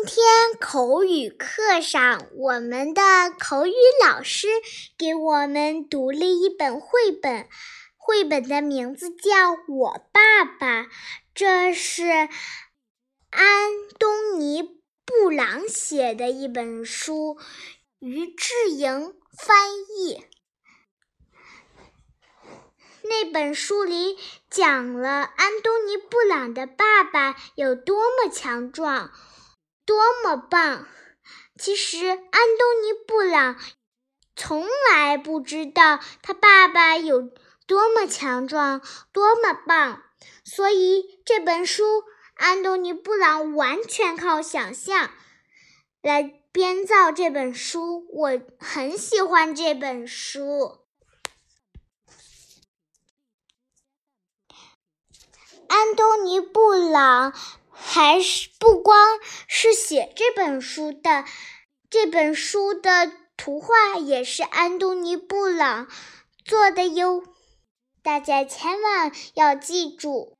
今天口语课上，我们的口语老师给我们读了一本绘本，绘本的名字叫《我爸爸》，这是安东尼·布朗写的一本书，于志莹翻译。那本书里讲了安东尼·布朗的爸爸有多么强壮。多么棒！其实安东尼·布朗从来不知道他爸爸有多么强壮、多么棒，所以这本书安东尼·布朗完全靠想象来编造这本书。我很喜欢这本书。安东尼·布朗。还是不光是写这本书的，这本书的图画也是安东尼·布朗做的哟。大家千万要记住。